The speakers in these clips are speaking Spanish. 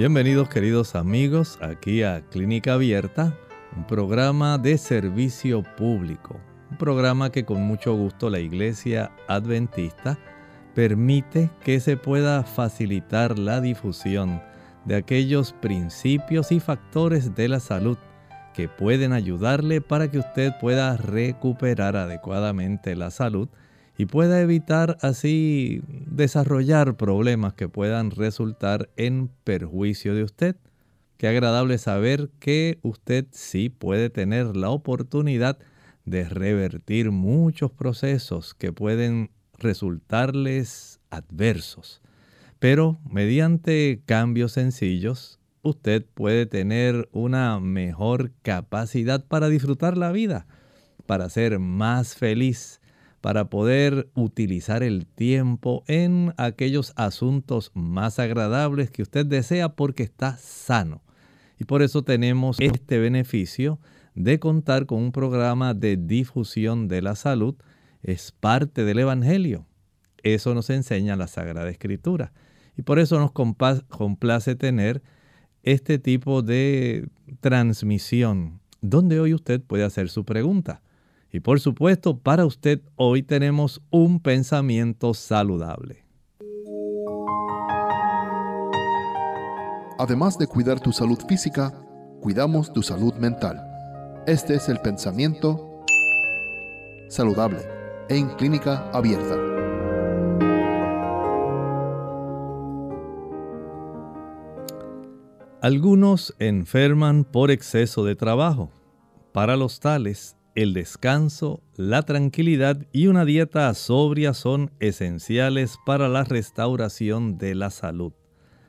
Bienvenidos queridos amigos aquí a Clínica Abierta, un programa de servicio público, un programa que con mucho gusto la Iglesia Adventista permite que se pueda facilitar la difusión de aquellos principios y factores de la salud que pueden ayudarle para que usted pueda recuperar adecuadamente la salud y pueda evitar así desarrollar problemas que puedan resultar en perjuicio de usted. Qué agradable saber que usted sí puede tener la oportunidad de revertir muchos procesos que pueden resultarles adversos. Pero mediante cambios sencillos, usted puede tener una mejor capacidad para disfrutar la vida, para ser más feliz para poder utilizar el tiempo en aquellos asuntos más agradables que usted desea porque está sano. Y por eso tenemos este beneficio de contar con un programa de difusión de la salud. Es parte del Evangelio. Eso nos enseña la Sagrada Escritura. Y por eso nos complace tener este tipo de transmisión, donde hoy usted puede hacer su pregunta. Y por supuesto, para usted hoy tenemos un pensamiento saludable. Además de cuidar tu salud física, cuidamos tu salud mental. Este es el pensamiento saludable en clínica abierta. Algunos enferman por exceso de trabajo. Para los tales, el descanso, la tranquilidad y una dieta sobria son esenciales para la restauración de la salud.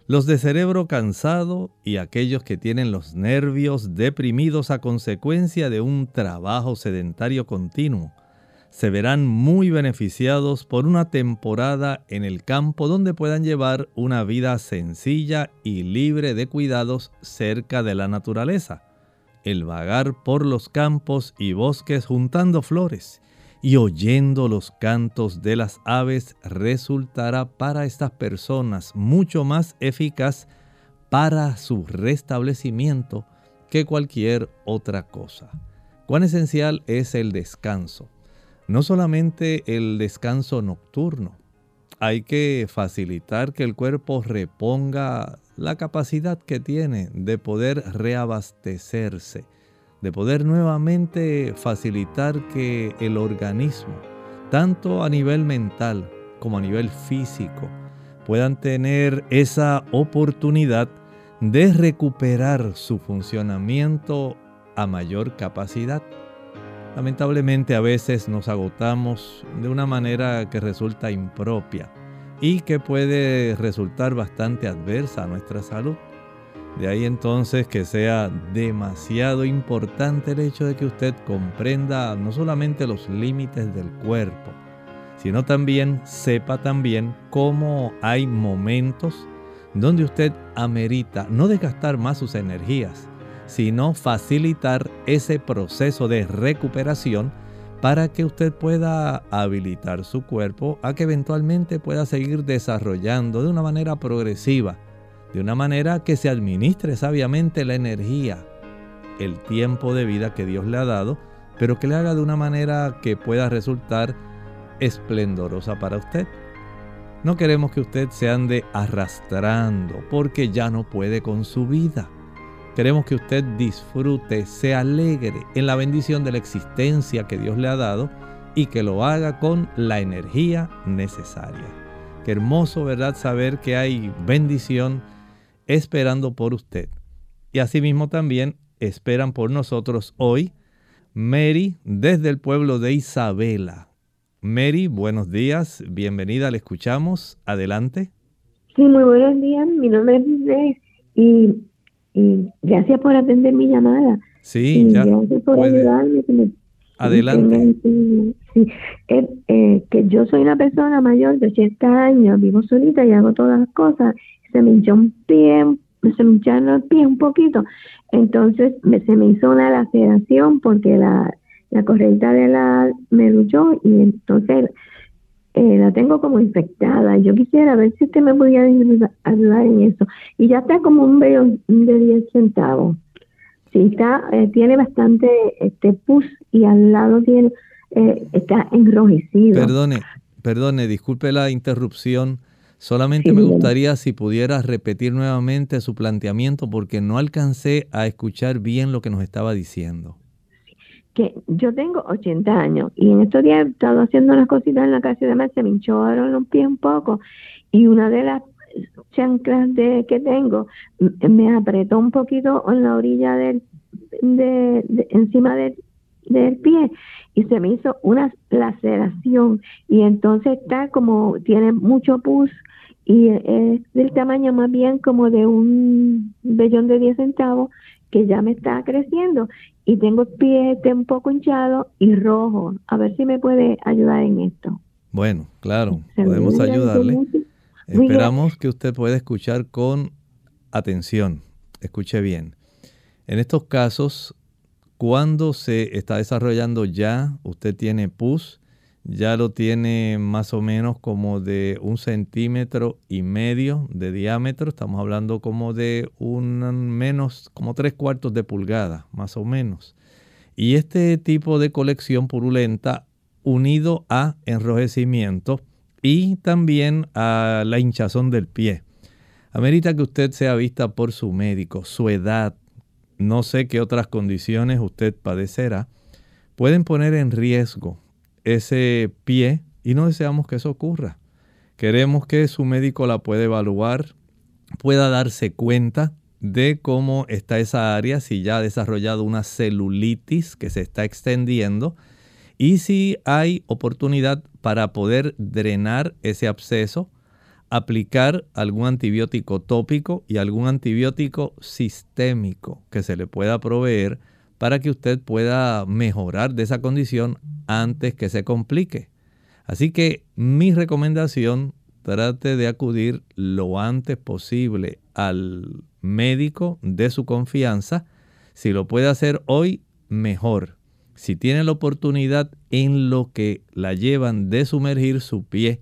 Los de cerebro cansado y aquellos que tienen los nervios deprimidos a consecuencia de un trabajo sedentario continuo se verán muy beneficiados por una temporada en el campo donde puedan llevar una vida sencilla y libre de cuidados cerca de la naturaleza el vagar por los campos y bosques juntando flores y oyendo los cantos de las aves resultará para estas personas mucho más eficaz para su restablecimiento que cualquier otra cosa. Cuán esencial es el descanso. No solamente el descanso nocturno. Hay que facilitar que el cuerpo reponga la capacidad que tiene de poder reabastecerse, de poder nuevamente facilitar que el organismo, tanto a nivel mental como a nivel físico, puedan tener esa oportunidad de recuperar su funcionamiento a mayor capacidad. Lamentablemente a veces nos agotamos de una manera que resulta impropia y que puede resultar bastante adversa a nuestra salud. De ahí entonces que sea demasiado importante el hecho de que usted comprenda no solamente los límites del cuerpo, sino también sepa también cómo hay momentos donde usted amerita no desgastar más sus energías, sino facilitar ese proceso de recuperación para que usted pueda habilitar su cuerpo a que eventualmente pueda seguir desarrollando de una manera progresiva, de una manera que se administre sabiamente la energía, el tiempo de vida que Dios le ha dado, pero que le haga de una manera que pueda resultar esplendorosa para usted. No queremos que usted se ande arrastrando porque ya no puede con su vida. Queremos que usted disfrute, se alegre en la bendición de la existencia que Dios le ha dado y que lo haga con la energía necesaria. Qué hermoso, ¿verdad? Saber que hay bendición esperando por usted. Y asimismo también esperan por nosotros hoy Mary desde el pueblo de Isabela. Mary, buenos días, bienvenida, le escuchamos, adelante. Sí, muy buenos días, mi nombre es Luis y, y, gracias por atender mi llamada. Sí, ya. Gracias por ayudarme. adelante. Sí, eh, eh, que yo soy una persona mayor de 80 años, vivo solita y hago todas las cosas, se me hinchó un pie, se me hincharon el pie un poquito, entonces me, se me hizo una laceración porque la la correcta de la me luchó y entonces eh, la tengo como infectada. Yo quisiera ver si usted me podía ayudar en eso. Y ya está como un velo de 10 centavos. Sí, está, eh, tiene bastante este pus y al lado tiene, eh, está enrojecido. Perdone, perdone, disculpe la interrupción. Solamente me gustaría si pudiera repetir nuevamente su planteamiento porque no alcancé a escuchar bien lo que nos estaba diciendo que yo tengo 80 años y en estos días he estado haciendo unas cositas en la casa y demás, se me hincharon los pies un poco y una de las chanclas de, que tengo me apretó un poquito en la orilla del, de, encima del, del pie y se me hizo una laceración y entonces está como tiene mucho pus y es del tamaño más bien como de un vellón de 10 centavos que ya me está creciendo y tengo el pie este un poco hinchado y rojo. A ver si me puede ayudar en esto. Bueno, claro, podemos ayudarle. Esperamos que usted pueda escuchar con atención. Escuche bien. En estos casos, cuando se está desarrollando ya, usted tiene pus, ya lo tiene más o menos como de un centímetro y medio de diámetro. Estamos hablando como de un menos, como tres cuartos de pulgada, más o menos. Y este tipo de colección purulenta unido a enrojecimiento y también a la hinchazón del pie. Amerita que usted sea vista por su médico, su edad, no sé qué otras condiciones usted padecerá, pueden poner en riesgo ese pie y no deseamos que eso ocurra. Queremos que su médico la pueda evaluar, pueda darse cuenta de cómo está esa área, si ya ha desarrollado una celulitis que se está extendiendo y si hay oportunidad para poder drenar ese absceso, aplicar algún antibiótico tópico y algún antibiótico sistémico que se le pueda proveer para que usted pueda mejorar de esa condición antes que se complique. Así que mi recomendación, trate de acudir lo antes posible al médico de su confianza. Si lo puede hacer hoy, mejor. Si tiene la oportunidad en lo que la llevan de sumergir su pie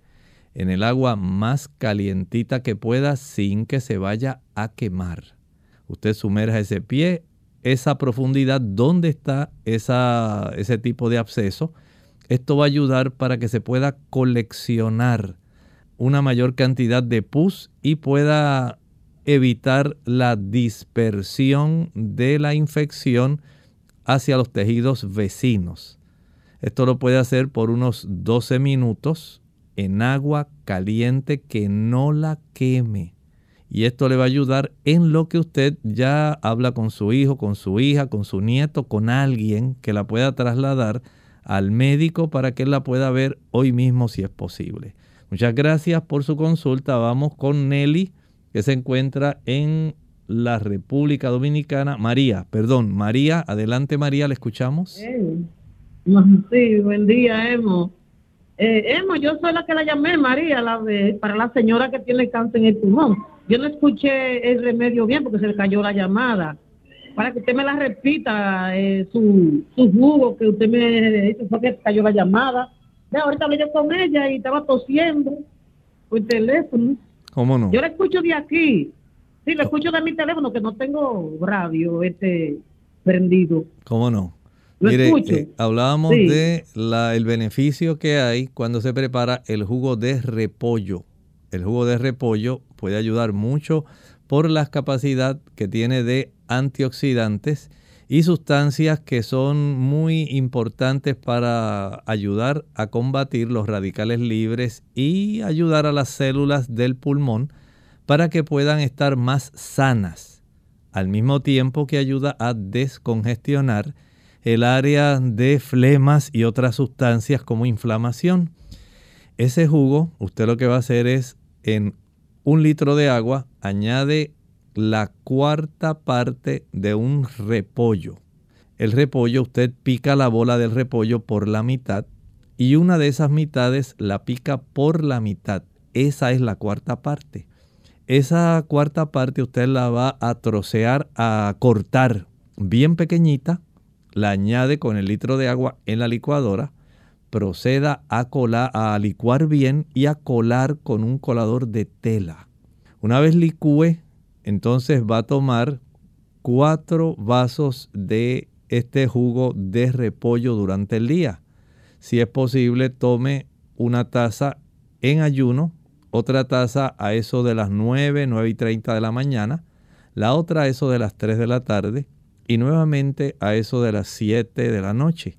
en el agua más calientita que pueda sin que se vaya a quemar. Usted sumerja ese pie esa profundidad, dónde está esa, ese tipo de absceso. Esto va a ayudar para que se pueda coleccionar una mayor cantidad de pus y pueda evitar la dispersión de la infección hacia los tejidos vecinos. Esto lo puede hacer por unos 12 minutos en agua caliente que no la queme y esto le va a ayudar en lo que usted ya habla con su hijo, con su hija, con su nieto, con alguien que la pueda trasladar al médico para que él la pueda ver hoy mismo si es posible. Muchas gracias por su consulta. Vamos con Nelly, que se encuentra en la República Dominicana. María, perdón, María, adelante María, ¿le escuchamos? Sí, buen día, Emo. Eh, Emo, yo soy la que la llamé, María, la para la señora que tiene cáncer en el pulmón. Yo no escuché el remedio bien porque se le cayó la llamada. Para que usted me la repita, eh, su, su jugo que usted me dice fue que cayó la llamada. Ya, ahorita hablé yo con ella y estaba tosiendo por teléfono. ¿Cómo no? Yo la escucho de aquí. Sí, la escucho de mi teléfono, que no tengo radio este prendido. ¿Cómo no? Mire, eh, hablábamos de la, el beneficio que hay cuando se prepara el jugo de repollo. El jugo de repollo puede ayudar mucho por la capacidad que tiene de antioxidantes y sustancias que son muy importantes para ayudar a combatir los radicales libres y ayudar a las células del pulmón para que puedan estar más sanas, al mismo tiempo que ayuda a descongestionar el área de flemas y otras sustancias como inflamación. Ese jugo, usted lo que va a hacer es en un litro de agua, añade la cuarta parte de un repollo. El repollo, usted pica la bola del repollo por la mitad y una de esas mitades la pica por la mitad. Esa es la cuarta parte. Esa cuarta parte usted la va a trocear, a cortar bien pequeñita, la añade con el litro de agua en la licuadora, proceda a, colar, a licuar bien y a colar con un colador de tela. Una vez licúe, entonces va a tomar cuatro vasos de este jugo de repollo durante el día. Si es posible, tome una taza en ayuno, otra taza a eso de las 9, 9 y 30 de la mañana, la otra a eso de las 3 de la tarde y nuevamente a eso de las 7 de la noche.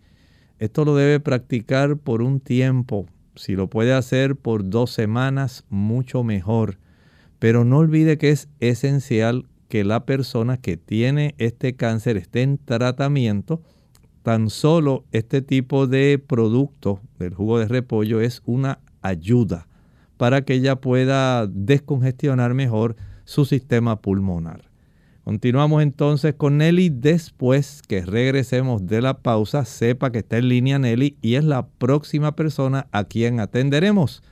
Esto lo debe practicar por un tiempo. Si lo puede hacer por dos semanas, mucho mejor. Pero no olvide que es esencial que la persona que tiene este cáncer esté en tratamiento. Tan solo este tipo de producto del jugo de repollo es una ayuda para que ella pueda descongestionar mejor su sistema pulmonar. Continuamos entonces con Nelly después que regresemos de la pausa. Sepa que está en línea Nelly y es la próxima persona a quien atenderemos.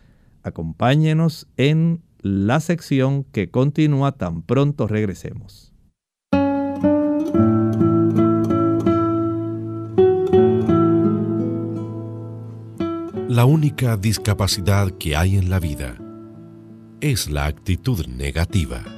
Acompáñenos en la sección que continúa tan pronto regresemos. La única discapacidad que hay en la vida es la actitud negativa.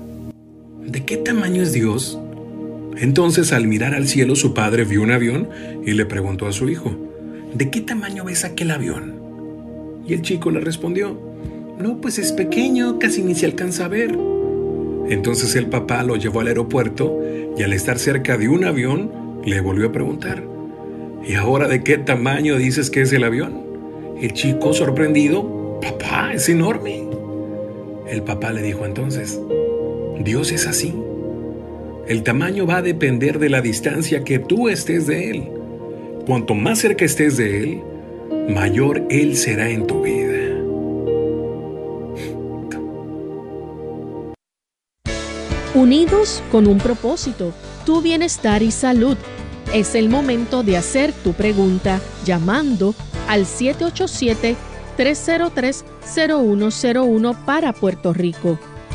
qué tamaño es Dios? Entonces al mirar al cielo su padre vio un avión y le preguntó a su hijo, ¿de qué tamaño ves aquel avión? Y el chico le respondió, no, pues es pequeño, casi ni se alcanza a ver. Entonces el papá lo llevó al aeropuerto y al estar cerca de un avión le volvió a preguntar, ¿y ahora de qué tamaño dices que es el avión? El chico sorprendido, papá, es enorme. El papá le dijo entonces, Dios es así. El tamaño va a depender de la distancia que tú estés de Él. Cuanto más cerca estés de Él, mayor Él será en tu vida. Unidos con un propósito, tu bienestar y salud. Es el momento de hacer tu pregunta llamando al 787-303-0101 para Puerto Rico,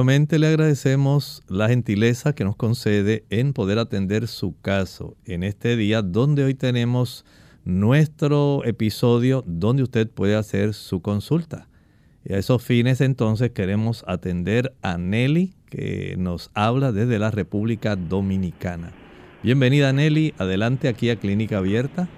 Nuevamente le agradecemos la gentileza que nos concede en poder atender su caso en este día donde hoy tenemos nuestro episodio donde usted puede hacer su consulta. Y a esos fines entonces queremos atender a Nelly que nos habla desde la República Dominicana. Bienvenida Nelly, adelante aquí a Clínica Abierta.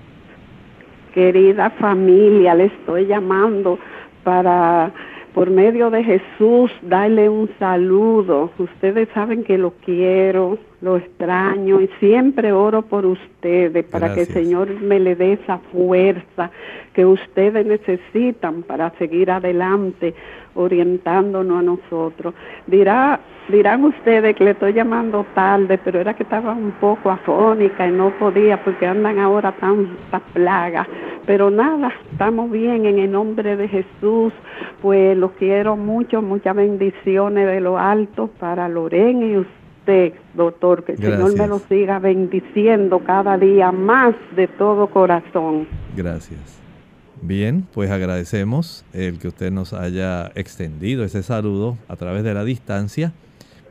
Querida familia, le estoy llamando para por medio de Jesús, darle un saludo. Ustedes saben que lo quiero lo extraño y siempre oro por ustedes para que el Señor me le dé esa fuerza que ustedes necesitan para seguir adelante orientándonos a nosotros. Dirá, dirán ustedes que le estoy llamando tarde, pero era que estaba un poco afónica y no podía porque andan ahora tantas plagas. Pero nada, estamos bien en el nombre de Jesús, pues los quiero mucho, muchas bendiciones de lo alto para Loren y usted doctor, que el Señor me lo siga bendiciendo cada día más de todo corazón. Gracias. Bien, pues agradecemos el que usted nos haya extendido ese saludo a través de la distancia,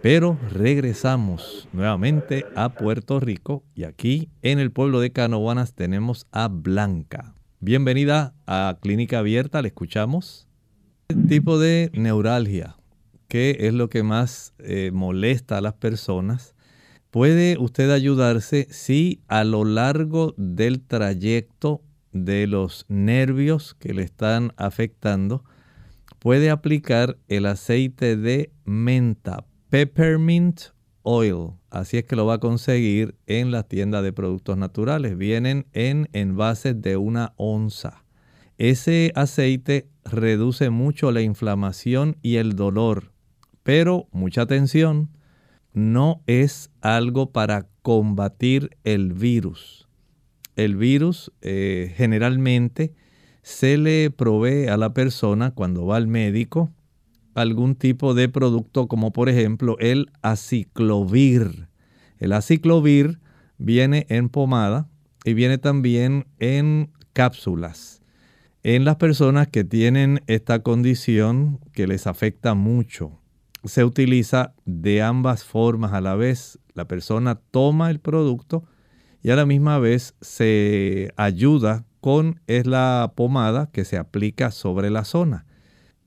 pero regresamos nuevamente a Puerto Rico y aquí en el pueblo de Canovanas tenemos a Blanca. Bienvenida a Clínica Abierta, le escuchamos. ¿Qué tipo de neuralgia qué es lo que más eh, molesta a las personas, puede usted ayudarse si a lo largo del trayecto de los nervios que le están afectando, puede aplicar el aceite de menta, peppermint oil. Así es que lo va a conseguir en las tiendas de productos naturales. Vienen en envases de una onza. Ese aceite reduce mucho la inflamación y el dolor pero mucha atención, no es algo para combatir el virus. El virus eh, generalmente se le provee a la persona cuando va al médico algún tipo de producto como por ejemplo el aciclovir. El aciclovir viene en pomada y viene también en cápsulas. En las personas que tienen esta condición que les afecta mucho, se utiliza de ambas formas a la vez. La persona toma el producto y a la misma vez se ayuda con es la pomada que se aplica sobre la zona.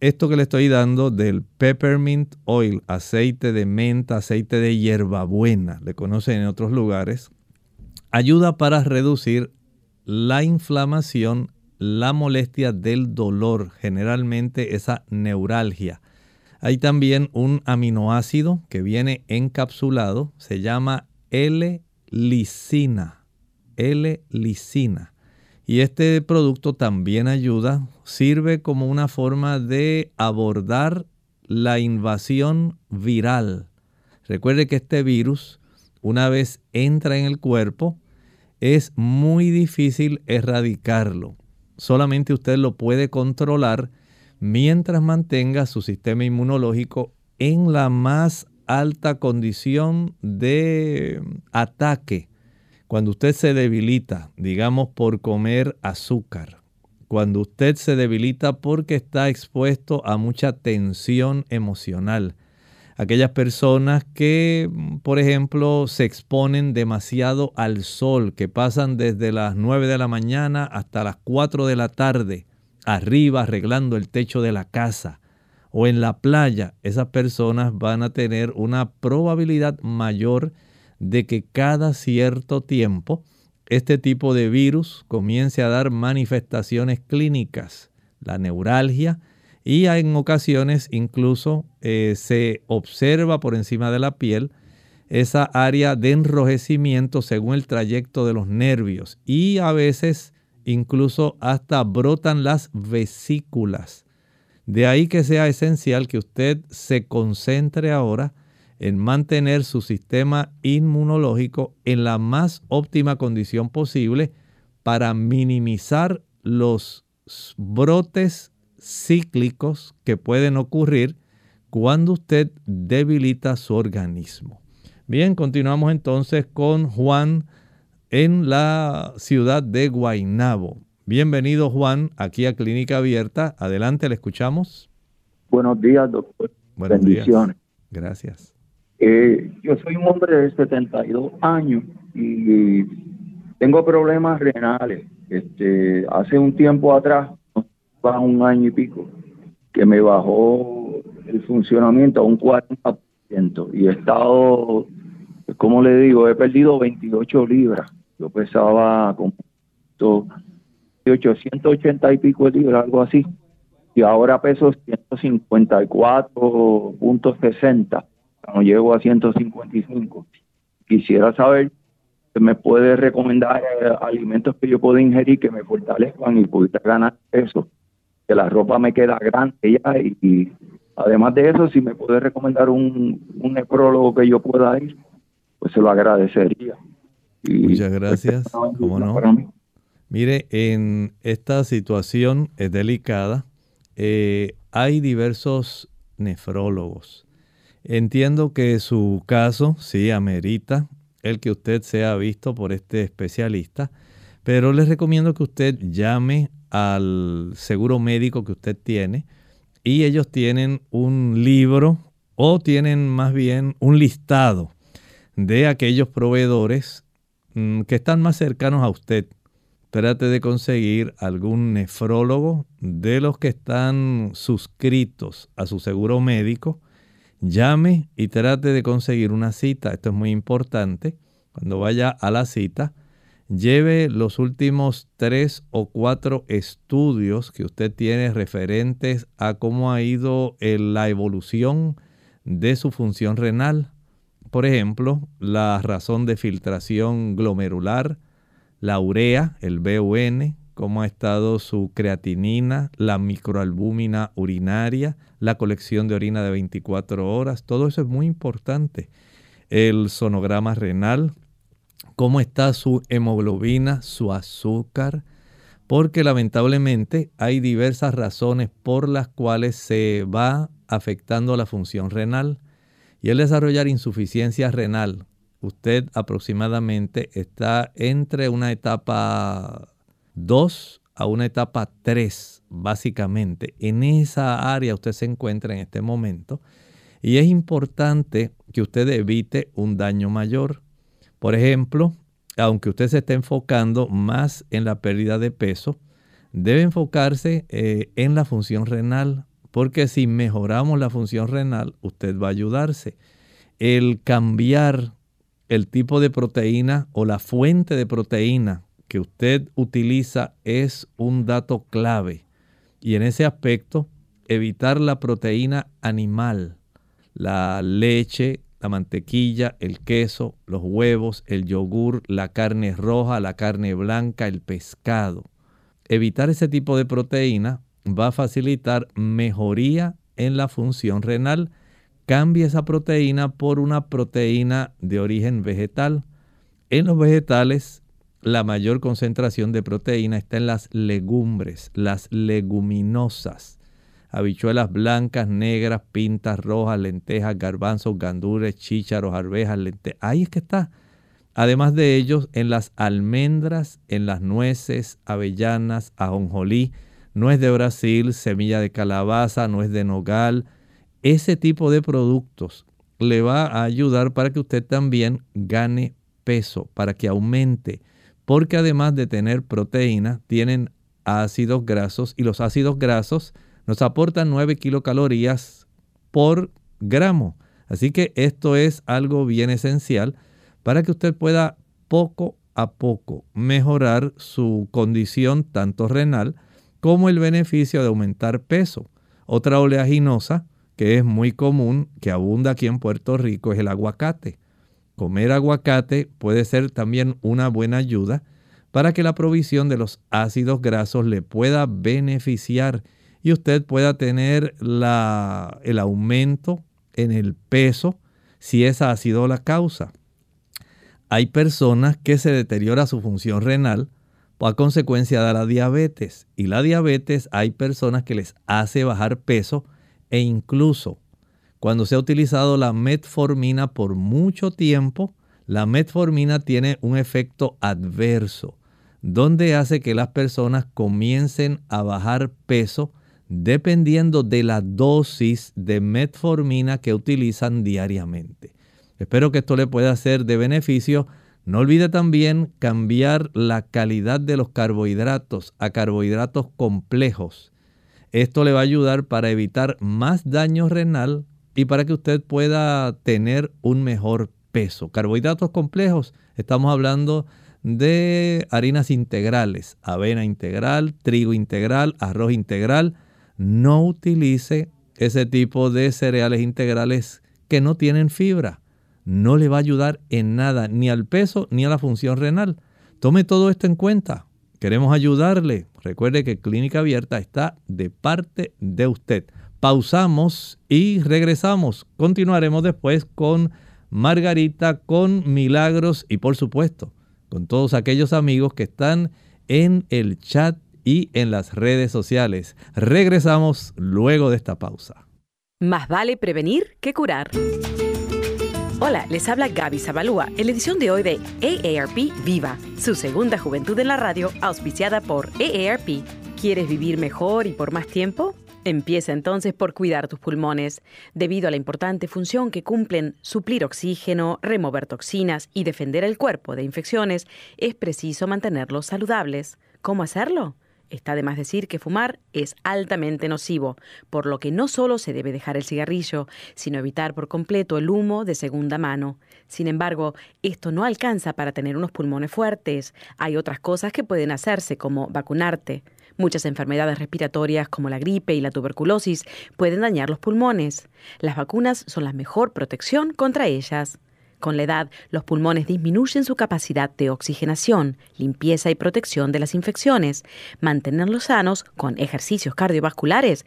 Esto que le estoy dando del peppermint oil, aceite de menta, aceite de hierbabuena, le conocen en otros lugares, ayuda para reducir la inflamación, la molestia del dolor, generalmente esa neuralgia hay también un aminoácido que viene encapsulado, se llama L-lisina. L-lisina. Y este producto también ayuda, sirve como una forma de abordar la invasión viral. Recuerde que este virus, una vez entra en el cuerpo, es muy difícil erradicarlo. Solamente usted lo puede controlar mientras mantenga su sistema inmunológico en la más alta condición de ataque. Cuando usted se debilita, digamos por comer azúcar, cuando usted se debilita porque está expuesto a mucha tensión emocional, aquellas personas que, por ejemplo, se exponen demasiado al sol, que pasan desde las 9 de la mañana hasta las 4 de la tarde, arriba arreglando el techo de la casa o en la playa, esas personas van a tener una probabilidad mayor de que cada cierto tiempo este tipo de virus comience a dar manifestaciones clínicas, la neuralgia, y en ocasiones incluso eh, se observa por encima de la piel esa área de enrojecimiento según el trayecto de los nervios. Y a veces incluso hasta brotan las vesículas. De ahí que sea esencial que usted se concentre ahora en mantener su sistema inmunológico en la más óptima condición posible para minimizar los brotes cíclicos que pueden ocurrir cuando usted debilita su organismo. Bien, continuamos entonces con Juan en la ciudad de Guaynabo. Bienvenido Juan, aquí a Clínica Abierta. Adelante, le escuchamos. Buenos días, doctor. Buenos Bendiciones. Gracias. Eh, yo soy un hombre de 72 años y tengo problemas renales. Este, hace un tiempo atrás, un año y pico, que me bajó el funcionamiento a un 40% y he estado, como le digo, he perdido 28 libras. Yo pesaba como 880 y pico de libras, algo así. Y ahora peso 154.60. No llego a 155. quisiera saber si me puede recomendar eh, alimentos que yo puedo ingerir que me fortalezcan y pueda ganar eso. Que la ropa me queda grande ya y, además de eso, si me puede recomendar un, un necrólogo que yo pueda ir, pues se lo agradecería. Muchas gracias. ¿Cómo no? Mire, en esta situación es delicada. Eh, hay diversos nefrólogos. Entiendo que su caso sí amerita el que usted sea visto por este especialista, pero les recomiendo que usted llame al seguro médico que usted tiene y ellos tienen un libro o tienen más bien un listado de aquellos proveedores que están más cercanos a usted trate de conseguir algún nefrólogo de los que están suscritos a su seguro médico. Llame y trate de conseguir una cita. Esto es muy importante. Cuando vaya a la cita, lleve los últimos tres o cuatro estudios que usted tiene referentes a cómo ha ido la evolución de su función renal. Por ejemplo, la razón de filtración glomerular, la urea, el BUN, cómo ha estado su creatinina, la microalbúmina urinaria, la colección de orina de 24 horas, todo eso es muy importante. El sonograma renal, cómo está su hemoglobina, su azúcar, porque lamentablemente hay diversas razones por las cuales se va afectando la función renal y el desarrollar insuficiencia renal usted aproximadamente está entre una etapa 2 a una etapa 3, básicamente. En esa área usted se encuentra en este momento y es importante que usted evite un daño mayor. Por ejemplo, aunque usted se esté enfocando más en la pérdida de peso, debe enfocarse eh, en la función renal, porque si mejoramos la función renal, usted va a ayudarse. El cambiar el tipo de proteína o la fuente de proteína que usted utiliza es un dato clave. Y en ese aspecto, evitar la proteína animal, la leche, la mantequilla, el queso, los huevos, el yogur, la carne roja, la carne blanca, el pescado. Evitar ese tipo de proteína va a facilitar mejoría en la función renal cambie esa proteína por una proteína de origen vegetal. En los vegetales, la mayor concentración de proteína está en las legumbres, las leguminosas. Habichuelas blancas, negras, pintas, rojas, lentejas, garbanzos, gandules, chícharos, arvejas, lentejas. Ahí es que está. Además de ellos, en las almendras, en las nueces, avellanas, ajonjolí, nuez de Brasil, semilla de calabaza, nuez de nogal, ese tipo de productos le va a ayudar para que usted también gane peso, para que aumente, porque además de tener proteína, tienen ácidos grasos y los ácidos grasos nos aportan 9 kilocalorías por gramo. Así que esto es algo bien esencial para que usted pueda poco a poco mejorar su condición tanto renal como el beneficio de aumentar peso. Otra oleaginosa que es muy común, que abunda aquí en Puerto Rico, es el aguacate. Comer aguacate puede ser también una buena ayuda para que la provisión de los ácidos grasos le pueda beneficiar y usted pueda tener la, el aumento en el peso si esa ha sido la causa. Hay personas que se deteriora su función renal a consecuencia de la diabetes y la diabetes hay personas que les hace bajar peso e incluso cuando se ha utilizado la metformina por mucho tiempo, la metformina tiene un efecto adverso, donde hace que las personas comiencen a bajar peso dependiendo de la dosis de metformina que utilizan diariamente. Espero que esto le pueda ser de beneficio. No olvide también cambiar la calidad de los carbohidratos a carbohidratos complejos esto le va a ayudar para evitar más daño renal y para que usted pueda tener un mejor peso. Carbohidratos complejos, estamos hablando de harinas integrales, avena integral, trigo integral, arroz integral. No utilice ese tipo de cereales integrales que no tienen fibra. No le va a ayudar en nada, ni al peso ni a la función renal. Tome todo esto en cuenta. Queremos ayudarle. Recuerde que Clínica Abierta está de parte de usted. Pausamos y regresamos. Continuaremos después con Margarita, con Milagros y por supuesto con todos aquellos amigos que están en el chat y en las redes sociales. Regresamos luego de esta pausa. Más vale prevenir que curar. Hola, les habla Gaby Zabalúa en la edición de hoy de AARP Viva, su segunda juventud en la radio, auspiciada por AARP. ¿Quieres vivir mejor y por más tiempo? Empieza entonces por cuidar tus pulmones. Debido a la importante función que cumplen suplir oxígeno, remover toxinas y defender el cuerpo de infecciones, es preciso mantenerlos saludables. ¿Cómo hacerlo? Está de más decir que fumar es altamente nocivo, por lo que no solo se debe dejar el cigarrillo, sino evitar por completo el humo de segunda mano. Sin embargo, esto no alcanza para tener unos pulmones fuertes. Hay otras cosas que pueden hacerse, como vacunarte. Muchas enfermedades respiratorias como la gripe y la tuberculosis pueden dañar los pulmones. Las vacunas son la mejor protección contra ellas. Con la edad, los pulmones disminuyen su capacidad de oxigenación, limpieza y protección de las infecciones. Mantenerlos sanos con ejercicios cardiovasculares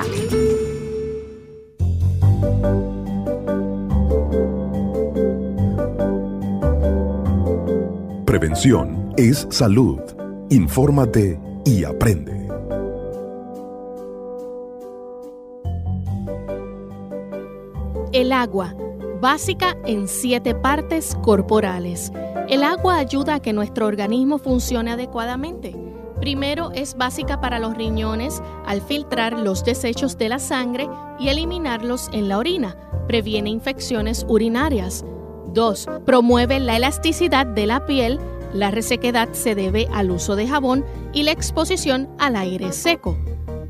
Prevención es salud. Infórmate y aprende. El agua básica en siete partes corporales. El agua ayuda a que nuestro organismo funcione adecuadamente. Primero es básica para los riñones al filtrar los desechos de la sangre y eliminarlos en la orina. Previene infecciones urinarias. 2. Promueve la elasticidad de la piel. La resequedad se debe al uso de jabón y la exposición al aire seco.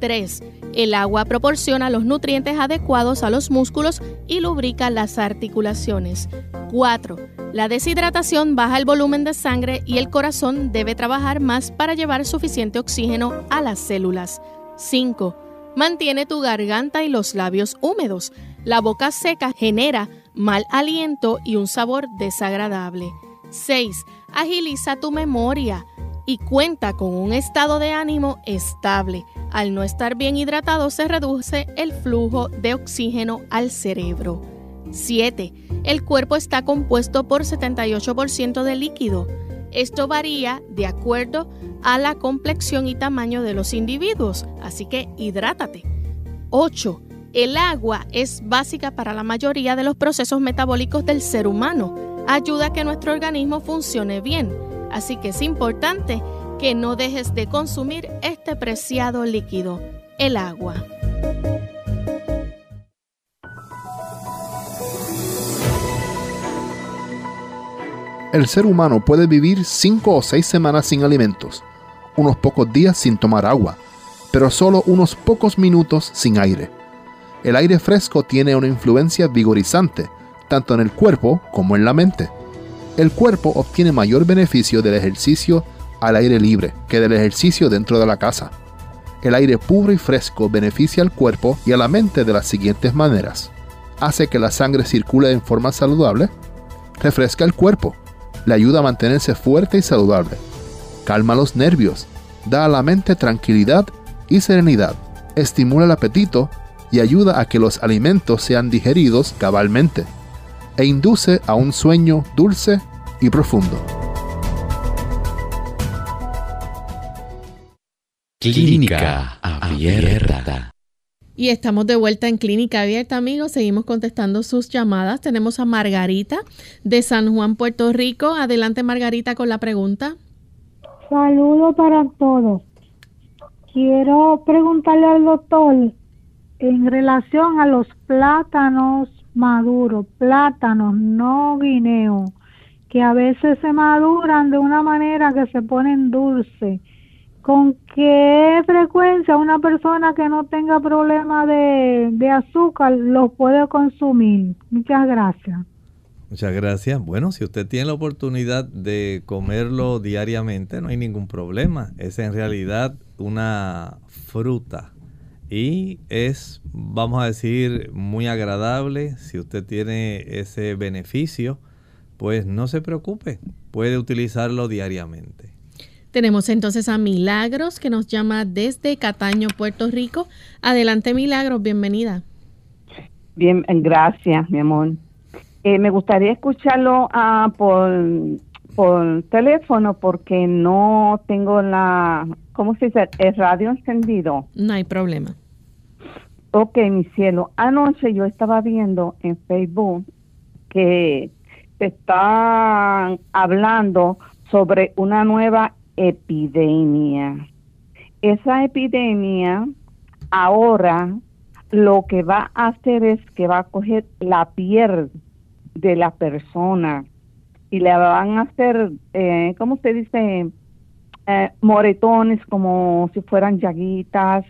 3. El agua proporciona los nutrientes adecuados a los músculos y lubrica las articulaciones. 4. La deshidratación baja el volumen de sangre y el corazón debe trabajar más para llevar suficiente oxígeno a las células. 5. Mantiene tu garganta y los labios húmedos. La boca seca genera mal aliento y un sabor desagradable. 6. Agiliza tu memoria y cuenta con un estado de ánimo estable. Al no estar bien hidratado se reduce el flujo de oxígeno al cerebro. 7. El cuerpo está compuesto por 78% de líquido. Esto varía de acuerdo a la complexión y tamaño de los individuos, así que hidrátate. 8. El agua es básica para la mayoría de los procesos metabólicos del ser humano. Ayuda a que nuestro organismo funcione bien, así que es importante que no dejes de consumir este preciado líquido, el agua. El ser humano puede vivir cinco o seis semanas sin alimentos, unos pocos días sin tomar agua, pero solo unos pocos minutos sin aire. El aire fresco tiene una influencia vigorizante, tanto en el cuerpo como en la mente. El cuerpo obtiene mayor beneficio del ejercicio al aire libre que del ejercicio dentro de la casa. El aire puro y fresco beneficia al cuerpo y a la mente de las siguientes maneras. Hace que la sangre circule en forma saludable, refresca el cuerpo, le ayuda a mantenerse fuerte y saludable, calma los nervios, da a la mente tranquilidad y serenidad, estimula el apetito y ayuda a que los alimentos sean digeridos cabalmente, e induce a un sueño dulce y profundo. Clínica Abierta. Y estamos de vuelta en Clínica Abierta, amigos. Seguimos contestando sus llamadas. Tenemos a Margarita de San Juan, Puerto Rico. Adelante, Margarita, con la pregunta. Saludos para todos. Quiero preguntarle al doctor en relación a los plátanos maduros, plátanos, no guineo, que a veces se maduran de una manera que se ponen dulces. ¿Con qué frecuencia una persona que no tenga problema de, de azúcar los puede consumir? Muchas gracias. Muchas gracias. Bueno, si usted tiene la oportunidad de comerlo diariamente, no hay ningún problema. Es en realidad una fruta y es, vamos a decir, muy agradable. Si usted tiene ese beneficio, pues no se preocupe, puede utilizarlo diariamente. Tenemos entonces a Milagros que nos llama desde Cataño, Puerto Rico. Adelante Milagros, bienvenida. Bien, gracias, mi amor. Eh, me gustaría escucharlo ah, por, por teléfono porque no tengo la, ¿cómo se dice? El radio encendido. No hay problema. Ok, mi cielo. Anoche yo estaba viendo en Facebook que se está hablando sobre una nueva epidemia. Esa epidemia ahora lo que va a hacer es que va a coger la piel de la persona y le van a hacer, eh, ¿cómo se dice? Eh, moretones como si fueran llaguitas.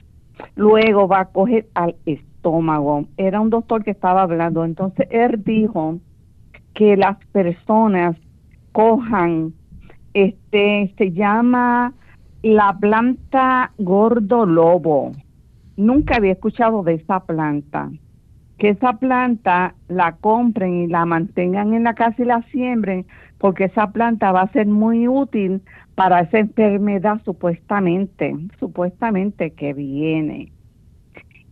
Luego va a coger al estómago. Era un doctor que estaba hablando. Entonces él dijo que las personas cojan, este, se llama la planta gordo lobo. Nunca había escuchado de esa planta que esa planta la compren y la mantengan en la casa y la siembren, porque esa planta va a ser muy útil para esa enfermedad supuestamente, supuestamente que viene.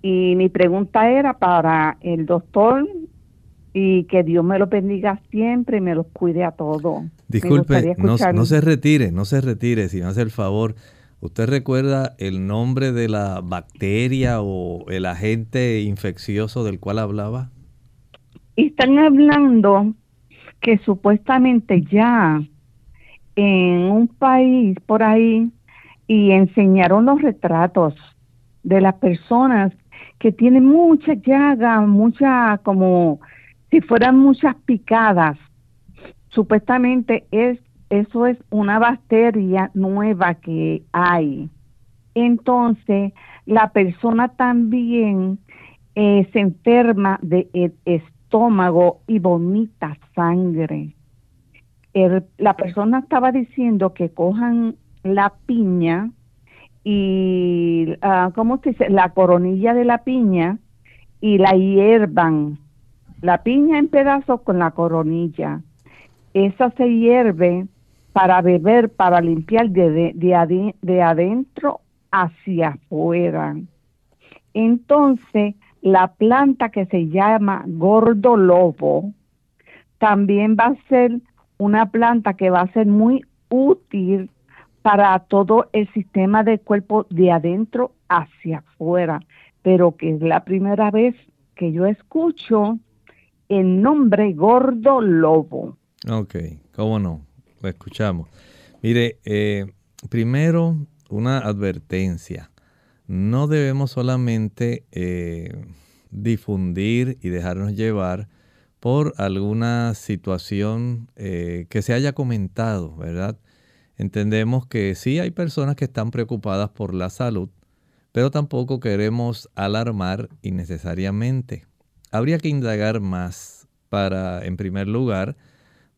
Y mi pregunta era para el doctor y que Dios me lo bendiga siempre y me los cuide a todos. Disculpe, no, no, se retire, no se retire, si me hace el favor. ¿Usted recuerda el nombre de la bacteria o el agente infeccioso del cual hablaba? Están hablando que supuestamente ya en un país por ahí y enseñaron los retratos de las personas que tienen mucha llaga, mucha como si fueran muchas picadas. Supuestamente es eso es una bacteria nueva que hay. Entonces, la persona también eh, se enferma de estómago y vomita sangre. la persona estaba diciendo que cojan la piña y, uh, ¿cómo se dice? La coronilla de la piña y la hiervan. La piña en pedazos con la coronilla. Esa se hierve para beber, para limpiar de, de, adentro hacia afuera. Entonces, la planta que se llama gordo lobo también va a ser una planta que va a ser muy útil para todo el sistema del cuerpo de adentro hacia afuera, pero que es la primera vez que yo escucho el nombre gordo lobo. Ok, cómo no lo escuchamos. Mire, eh, primero una advertencia. No debemos solamente eh, difundir y dejarnos llevar por alguna situación eh, que se haya comentado, ¿verdad? Entendemos que sí hay personas que están preocupadas por la salud, pero tampoco queremos alarmar innecesariamente. Habría que indagar más para, en primer lugar,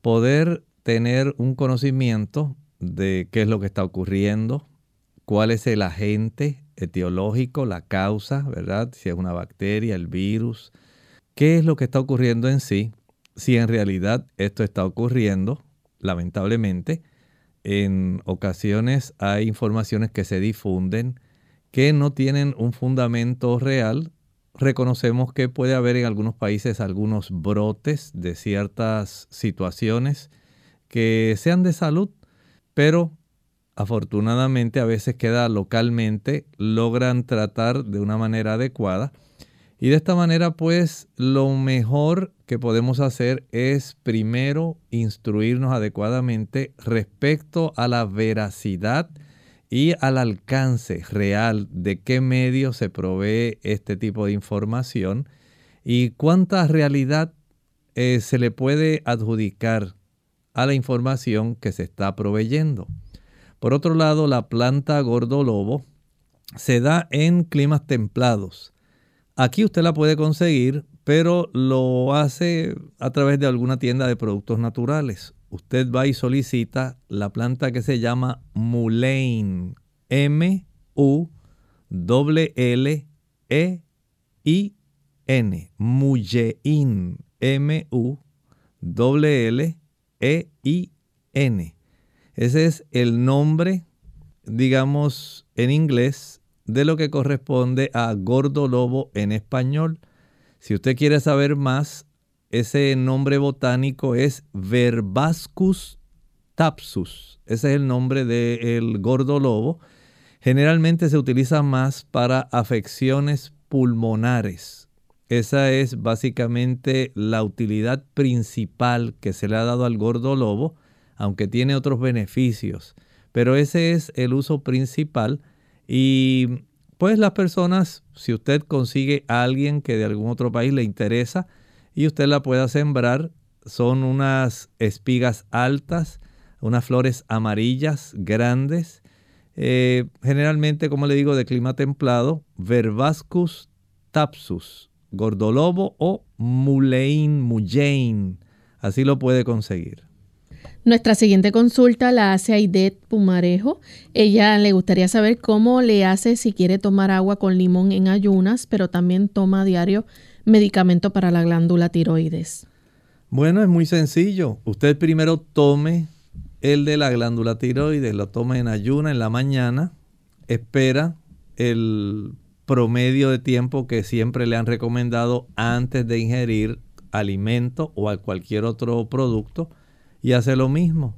poder tener un conocimiento de qué es lo que está ocurriendo, cuál es el agente etiológico, la causa, ¿verdad? Si es una bacteria, el virus, qué es lo que está ocurriendo en sí, si en realidad esto está ocurriendo, lamentablemente, en ocasiones hay informaciones que se difunden que no tienen un fundamento real. Reconocemos que puede haber en algunos países algunos brotes de ciertas situaciones que sean de salud, pero afortunadamente a veces queda localmente, logran tratar de una manera adecuada. Y de esta manera, pues, lo mejor que podemos hacer es primero instruirnos adecuadamente respecto a la veracidad y al alcance real de qué medio se provee este tipo de información y cuánta realidad eh, se le puede adjudicar a la información que se está proveyendo. Por otro lado, la planta gordolobo se da en climas templados. Aquí usted la puede conseguir, pero lo hace a través de alguna tienda de productos naturales. Usted va y solicita la planta que se llama Mullein, M U L L E I N, Mullein, M U L L E I N. Ese es el nombre, digamos, en inglés de lo que corresponde a gordo lobo en español. Si usted quiere saber más, ese nombre botánico es Verbascus tapsus. Ese es el nombre del gordo lobo. Generalmente se utiliza más para afecciones pulmonares. Esa es básicamente la utilidad principal que se le ha dado al gordo lobo, aunque tiene otros beneficios. Pero ese es el uso principal y pues las personas, si usted consigue a alguien que de algún otro país le interesa y usted la pueda sembrar, son unas espigas altas, unas flores amarillas grandes, eh, generalmente, como le digo, de clima templado, Verbascus tapsus, gordolobo o mulein, mullein. Así lo puede conseguir. Nuestra siguiente consulta la hace Aidet Pumarejo. Ella le gustaría saber cómo le hace si quiere tomar agua con limón en ayunas, pero también toma a diario medicamento para la glándula tiroides. Bueno, es muy sencillo. Usted primero tome el de la glándula tiroides, lo tome en ayuna en la mañana, espera el promedio de tiempo que siempre le han recomendado antes de ingerir alimento o cualquier otro producto y hace lo mismo.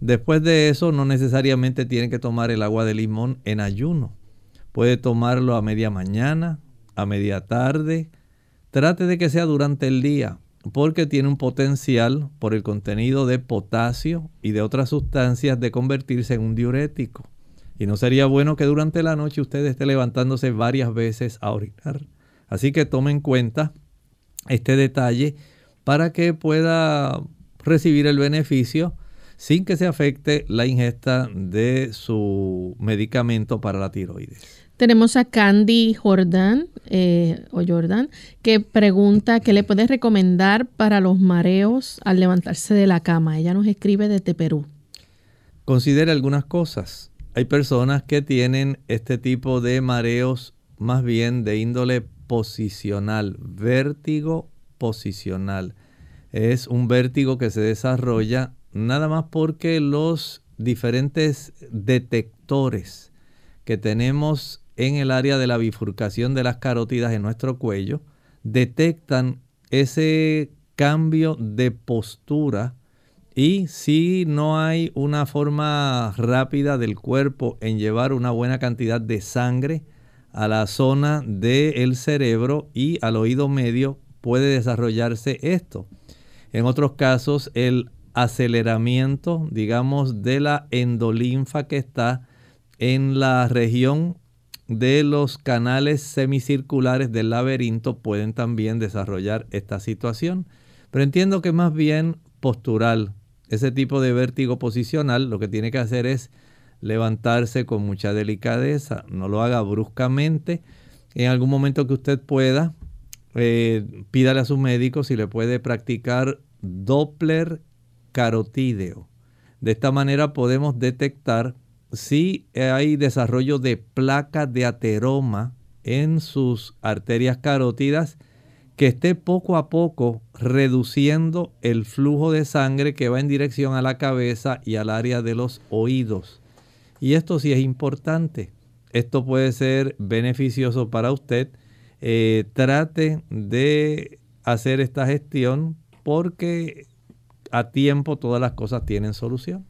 Después de eso no necesariamente tiene que tomar el agua de limón en ayuno. Puede tomarlo a media mañana, a media tarde. Trate de que sea durante el día porque tiene un potencial por el contenido de potasio y de otras sustancias de convertirse en un diurético. Y no sería bueno que durante la noche usted esté levantándose varias veces a orinar. Así que tome en cuenta este detalle para que pueda recibir el beneficio sin que se afecte la ingesta de su medicamento para la tiroides. Tenemos a Candy Jordan, eh, o Jordan, que pregunta qué le puedes recomendar para los mareos al levantarse de la cama. Ella nos escribe desde Perú. Considere algunas cosas. Hay personas que tienen este tipo de mareos más bien de índole posicional, vértigo posicional es un vértigo que se desarrolla nada más porque los diferentes detectores que tenemos en el área de la bifurcación de las carótidas en nuestro cuello detectan ese cambio de postura y si no hay una forma rápida del cuerpo en llevar una buena cantidad de sangre a la zona del cerebro y al oído medio puede desarrollarse esto. En otros casos, el aceleramiento, digamos, de la endolinfa que está en la región de los canales semicirculares del laberinto pueden también desarrollar esta situación. Pero entiendo que más bien postural, ese tipo de vértigo posicional, lo que tiene que hacer es levantarse con mucha delicadeza, no lo haga bruscamente. En algún momento que usted pueda, eh, pídale a su médico si le puede practicar Doppler carotídeo. De esta manera podemos detectar si hay desarrollo de placa de ateroma en sus arterias carótidas que esté poco a poco reduciendo el flujo de sangre que va en dirección a la cabeza y al área de los oídos. Y esto sí es importante. Esto puede ser beneficioso para usted eh, trate de hacer esta gestión porque a tiempo todas las cosas tienen solución.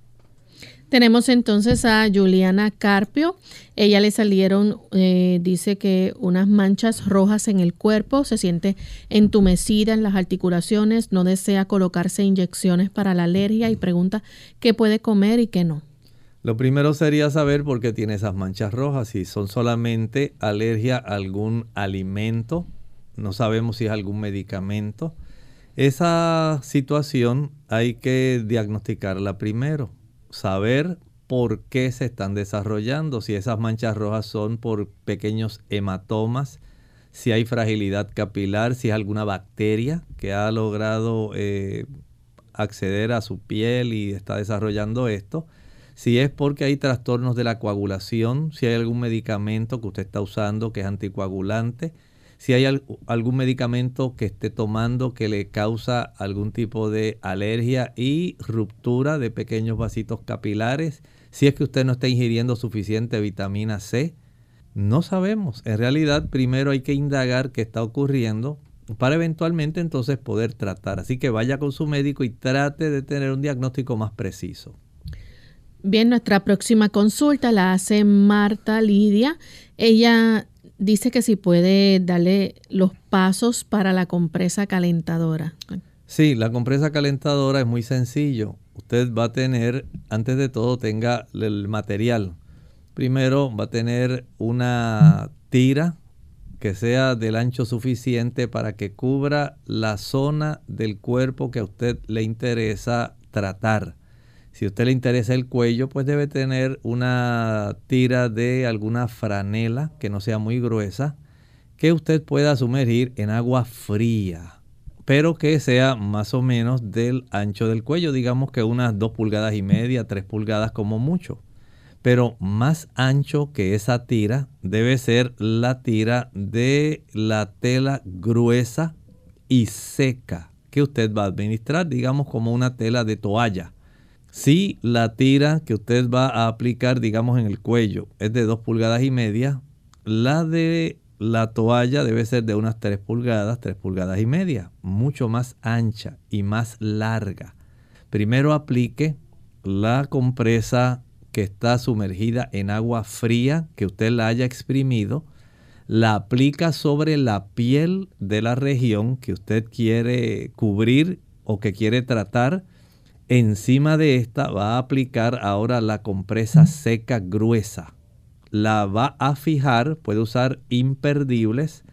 Tenemos entonces a Juliana Carpio. Ella le salieron, eh, dice que unas manchas rojas en el cuerpo, se siente entumecida en las articulaciones, no desea colocarse inyecciones para la alergia y pregunta qué puede comer y qué no. Lo primero sería saber por qué tiene esas manchas rojas, si son solamente alergia a algún alimento, no sabemos si es algún medicamento. Esa situación hay que diagnosticarla primero, saber por qué se están desarrollando, si esas manchas rojas son por pequeños hematomas, si hay fragilidad capilar, si es alguna bacteria que ha logrado eh, acceder a su piel y está desarrollando esto, si es porque hay trastornos de la coagulación, si hay algún medicamento que usted está usando que es anticoagulante, si hay algún medicamento que esté tomando que le causa algún tipo de alergia y ruptura de pequeños vasitos capilares, si es que usted no está ingiriendo suficiente vitamina C. No sabemos. En realidad, primero hay que indagar qué está ocurriendo para eventualmente entonces poder tratar. Así que vaya con su médico y trate de tener un diagnóstico más preciso. Bien, nuestra próxima consulta la hace Marta Lidia. Ella dice que si puede darle los pasos para la compresa calentadora. Sí, la compresa calentadora es muy sencillo usted va a tener, antes de todo, tenga el material. Primero va a tener una tira que sea del ancho suficiente para que cubra la zona del cuerpo que a usted le interesa tratar. Si usted le interesa el cuello, pues debe tener una tira de alguna franela que no sea muy gruesa, que usted pueda sumergir en agua fría pero que sea más o menos del ancho del cuello, digamos que unas 2 pulgadas y media, 3 pulgadas como mucho. Pero más ancho que esa tira debe ser la tira de la tela gruesa y seca que usted va a administrar, digamos como una tela de toalla. Si la tira que usted va a aplicar, digamos en el cuello, es de 2 pulgadas y media, la de la toalla debe ser de unas 3 pulgadas, 3 pulgadas y media, mucho más ancha y más larga. Primero aplique la compresa que está sumergida en agua fría, que usted la haya exprimido, la aplica sobre la piel de la región que usted quiere cubrir o que quiere tratar. Encima de esta va a aplicar ahora la compresa seca gruesa la va a fijar, puede usar imperdibles,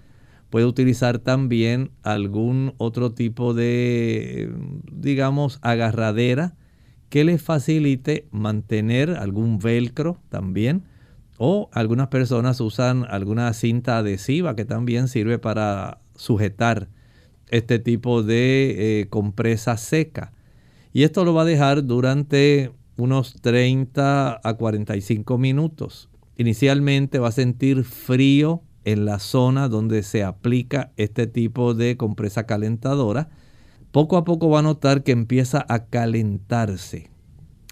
puede utilizar también algún otro tipo de, digamos, agarradera que le facilite mantener algún velcro también. O algunas personas usan alguna cinta adhesiva que también sirve para sujetar este tipo de eh, compresa seca. Y esto lo va a dejar durante unos 30 a 45 minutos. Inicialmente va a sentir frío en la zona donde se aplica este tipo de compresa calentadora. Poco a poco va a notar que empieza a calentarse.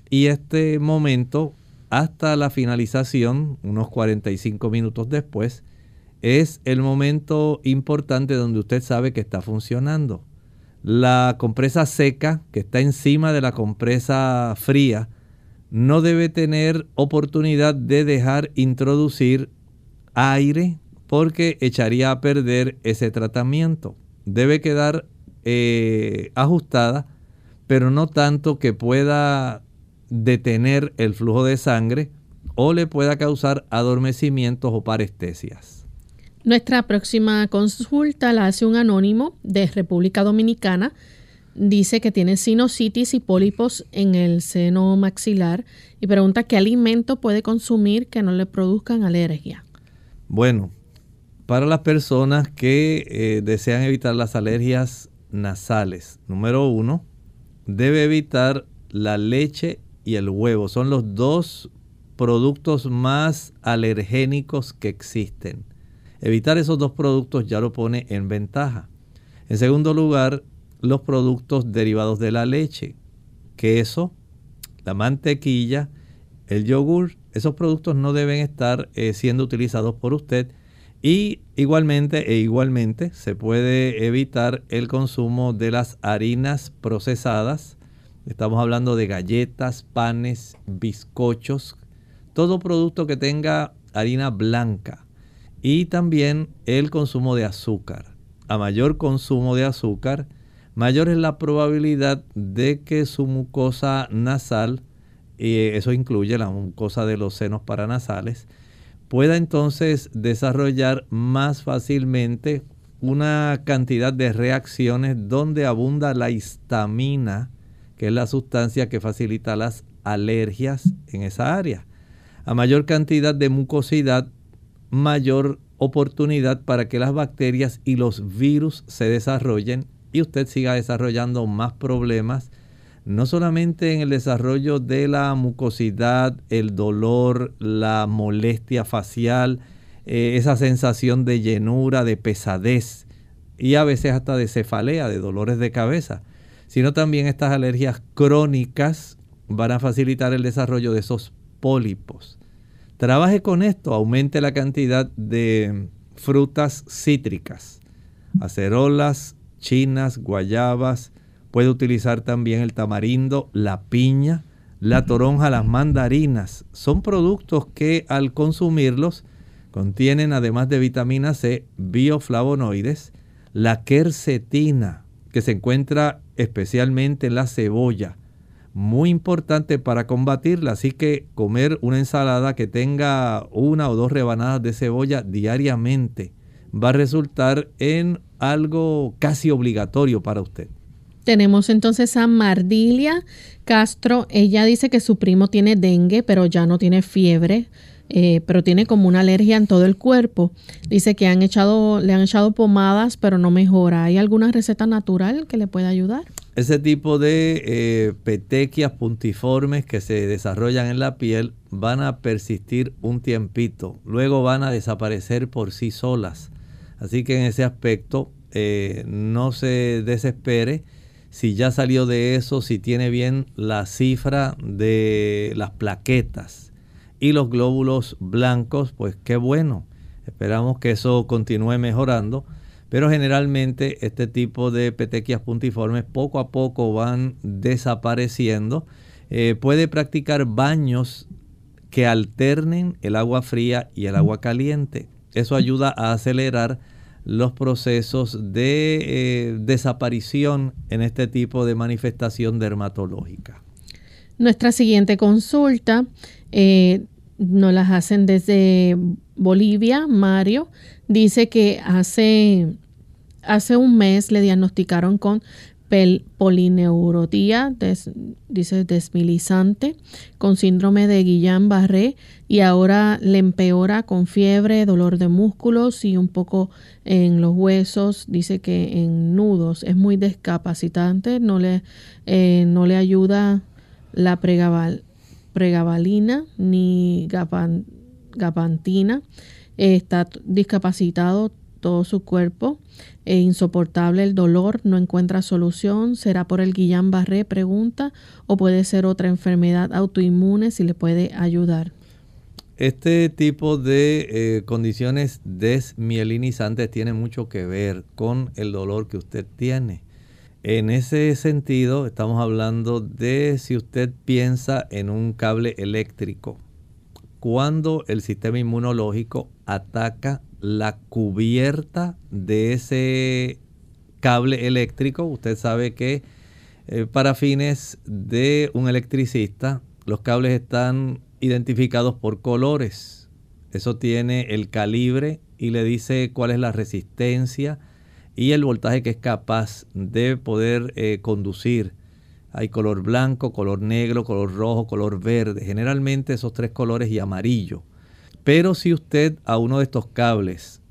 Y este momento, hasta la finalización, unos 45 minutos después, es el momento importante donde usted sabe que está funcionando. La compresa seca, que está encima de la compresa fría, no debe tener oportunidad de dejar introducir aire porque echaría a perder ese tratamiento. Debe quedar eh, ajustada, pero no tanto que pueda detener el flujo de sangre o le pueda causar adormecimientos o parestesias. Nuestra próxima consulta la hace un anónimo de República Dominicana dice que tiene sinusitis y pólipos en el seno maxilar y pregunta qué alimento puede consumir que no le produzcan alergia. Bueno, para las personas que eh, desean evitar las alergias nasales, número uno, debe evitar la leche y el huevo. Son los dos productos más alergénicos que existen. Evitar esos dos productos ya lo pone en ventaja. En segundo lugar, los productos derivados de la leche, queso, la mantequilla, el yogur, esos productos no deben estar eh, siendo utilizados por usted y igualmente e igualmente se puede evitar el consumo de las harinas procesadas. Estamos hablando de galletas, panes, bizcochos, todo producto que tenga harina blanca y también el consumo de azúcar. A mayor consumo de azúcar, mayor es la probabilidad de que su mucosa nasal, y eso incluye la mucosa de los senos paranasales, pueda entonces desarrollar más fácilmente una cantidad de reacciones donde abunda la histamina, que es la sustancia que facilita las alergias en esa área. A mayor cantidad de mucosidad, mayor oportunidad para que las bacterias y los virus se desarrollen y usted siga desarrollando más problemas, no solamente en el desarrollo de la mucosidad, el dolor, la molestia facial, eh, esa sensación de llenura, de pesadez y a veces hasta de cefalea, de dolores de cabeza, sino también estas alergias crónicas van a facilitar el desarrollo de esos pólipos. Trabaje con esto, aumente la cantidad de frutas cítricas, acerolas, chinas, guayabas, puede utilizar también el tamarindo, la piña, la toronja, las mandarinas. Son productos que al consumirlos contienen además de vitamina C, bioflavonoides, la quercetina, que se encuentra especialmente en la cebolla, muy importante para combatirla. Así que comer una ensalada que tenga una o dos rebanadas de cebolla diariamente va a resultar en algo casi obligatorio para usted. Tenemos entonces a Mardilia Castro. Ella dice que su primo tiene dengue, pero ya no tiene fiebre. Eh, pero tiene como una alergia en todo el cuerpo. Dice que han echado, le han echado pomadas, pero no mejora. ¿Hay alguna receta natural que le pueda ayudar? Ese tipo de eh, petequias puntiformes que se desarrollan en la piel van a persistir un tiempito, luego van a desaparecer por sí solas. Así que en ese aspecto eh, no se desespere si ya salió de eso, si tiene bien la cifra de las plaquetas y los glóbulos blancos, pues qué bueno. Esperamos que eso continúe mejorando pero generalmente este tipo de petequias puntiformes poco a poco van desapareciendo. Eh, puede practicar baños que alternen el agua fría y el agua caliente. Eso ayuda a acelerar los procesos de eh, desaparición en este tipo de manifestación dermatológica. Nuestra siguiente consulta eh, nos las hacen desde Bolivia, Mario dice que hace, hace un mes le diagnosticaron con polineurotía, dice desmilizante, con síndrome de Guillain-Barré y ahora le empeora con fiebre, dolor de músculos y un poco en los huesos. Dice que en nudos es muy descapacitante, no le, eh, no le ayuda la pregabalina ni gapantina está discapacitado todo su cuerpo, e insoportable el dolor, no encuentra solución, será por el Guillain-Barré, pregunta, o puede ser otra enfermedad autoinmune si le puede ayudar. Este tipo de eh, condiciones desmielinizantes tiene mucho que ver con el dolor que usted tiene. En ese sentido, estamos hablando de si usted piensa en un cable eléctrico cuando el sistema inmunológico ataca la cubierta de ese cable eléctrico. Usted sabe que eh, para fines de un electricista los cables están identificados por colores. Eso tiene el calibre y le dice cuál es la resistencia y el voltaje que es capaz de poder eh, conducir hay color blanco, color negro, color rojo, color verde. Generalmente esos tres colores y amarillo. Pero si usted a uno de estos cables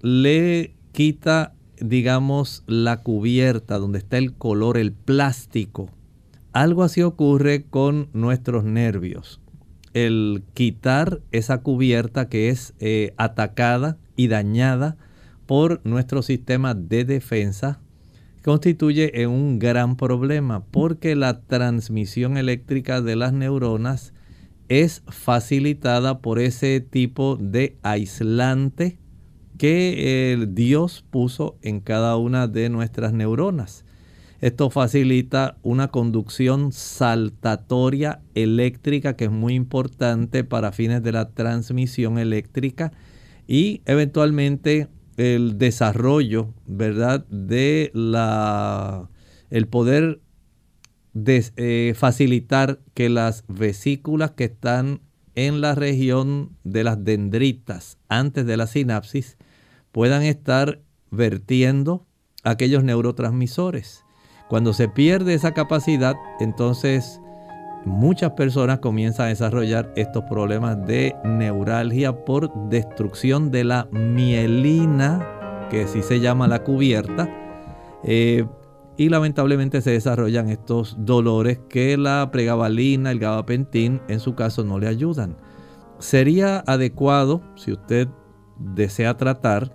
le quita, digamos, la cubierta donde está el color, el plástico, algo así ocurre con nuestros nervios. El quitar esa cubierta que es eh, atacada y dañada por nuestro sistema de defensa constituye un gran problema porque la transmisión eléctrica de las neuronas es facilitada por ese tipo de aislante que el Dios puso en cada una de nuestras neuronas. Esto facilita una conducción saltatoria eléctrica que es muy importante para fines de la transmisión eléctrica y eventualmente el desarrollo, ¿verdad? De la, el poder eh, facilitar que las vesículas que están en la región de las dendritas antes de la sinapsis puedan estar vertiendo aquellos neurotransmisores. Cuando se pierde esa capacidad, entonces muchas personas comienzan a desarrollar estos problemas de neuralgia por destrucción de la mielina, que así se llama la cubierta. Eh, y lamentablemente se desarrollan estos dolores que la pregabalina, el gabapentín, en su caso no le ayudan. Sería adecuado, si usted desea tratar,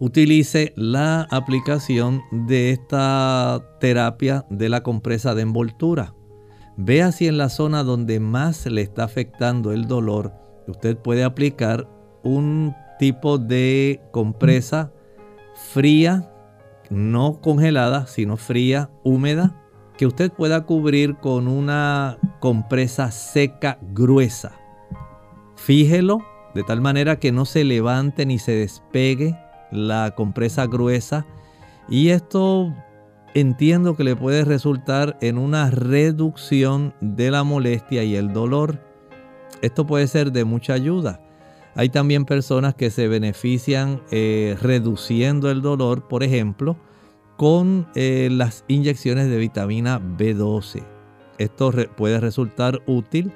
utilice la aplicación de esta terapia de la compresa de envoltura. Vea si en la zona donde más le está afectando el dolor, usted puede aplicar un tipo de compresa fría, no congelada, sino fría, húmeda, que usted pueda cubrir con una compresa seca gruesa. Fíjelo de tal manera que no se levante ni se despegue la compresa gruesa y esto entiendo que le puede resultar en una reducción de la molestia y el dolor. Esto puede ser de mucha ayuda. Hay también personas que se benefician eh, reduciendo el dolor, por ejemplo, con eh, las inyecciones de vitamina B12. Esto puede resultar útil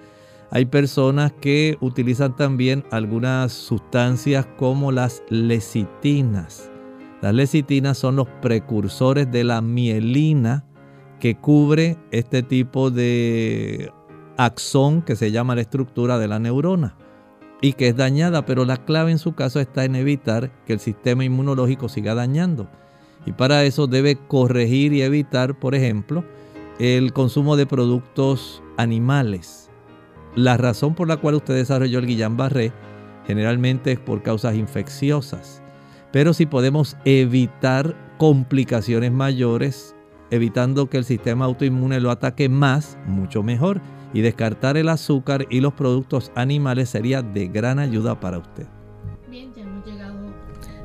hay personas que utilizan también algunas sustancias como las lecitinas. Las lecitinas son los precursores de la mielina que cubre este tipo de axón que se llama la estructura de la neurona y que es dañada, pero la clave en su caso está en evitar que el sistema inmunológico siga dañando. Y para eso debe corregir y evitar, por ejemplo, el consumo de productos animales la razón por la cual usted desarrolló el Guillain-Barré generalmente es por causas infecciosas. Pero si podemos evitar complicaciones mayores, evitando que el sistema autoinmune lo ataque más, mucho mejor. Y descartar el azúcar y los productos animales sería de gran ayuda para usted.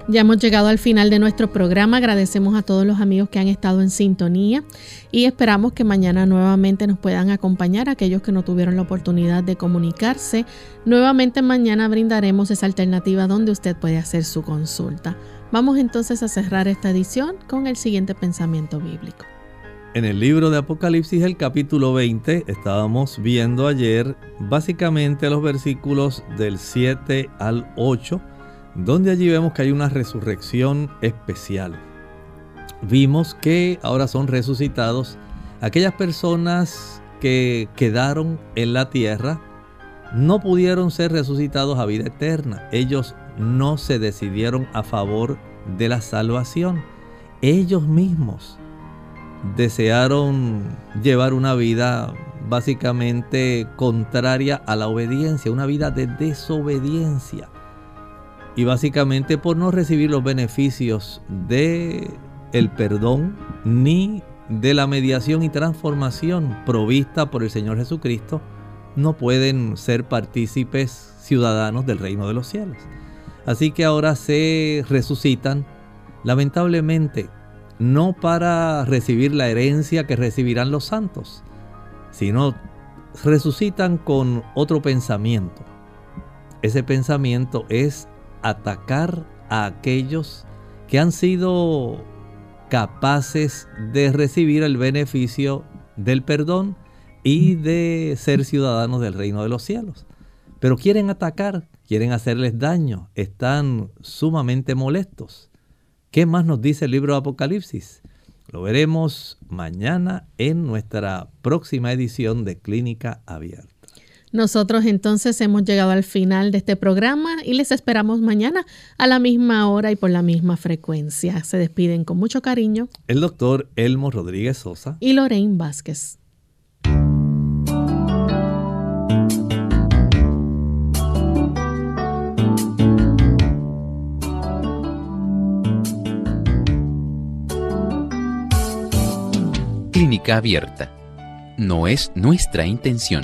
Ya hemos llegado al final de nuestro programa. Agradecemos a todos los amigos que han estado en sintonía y esperamos que mañana nuevamente nos puedan acompañar aquellos que no tuvieron la oportunidad de comunicarse. Nuevamente mañana brindaremos esa alternativa donde usted puede hacer su consulta. Vamos entonces a cerrar esta edición con el siguiente pensamiento bíblico. En el libro de Apocalipsis, el capítulo 20, estábamos viendo ayer básicamente los versículos del 7 al 8 donde allí vemos que hay una resurrección especial. Vimos que ahora son resucitados aquellas personas que quedaron en la tierra, no pudieron ser resucitados a vida eterna. Ellos no se decidieron a favor de la salvación. Ellos mismos desearon llevar una vida básicamente contraria a la obediencia, una vida de desobediencia y básicamente por no recibir los beneficios de el perdón ni de la mediación y transformación provista por el Señor Jesucristo, no pueden ser partícipes ciudadanos del reino de los cielos. Así que ahora se resucitan, lamentablemente, no para recibir la herencia que recibirán los santos, sino resucitan con otro pensamiento. Ese pensamiento es atacar a aquellos que han sido capaces de recibir el beneficio del perdón y de ser ciudadanos del reino de los cielos. Pero quieren atacar, quieren hacerles daño, están sumamente molestos. ¿Qué más nos dice el libro de Apocalipsis? Lo veremos mañana en nuestra próxima edición de Clínica Abierta. Nosotros entonces hemos llegado al final de este programa y les esperamos mañana a la misma hora y por la misma frecuencia. Se despiden con mucho cariño el doctor Elmo Rodríguez Sosa y Lorraine Vázquez. Clínica abierta. No es nuestra intención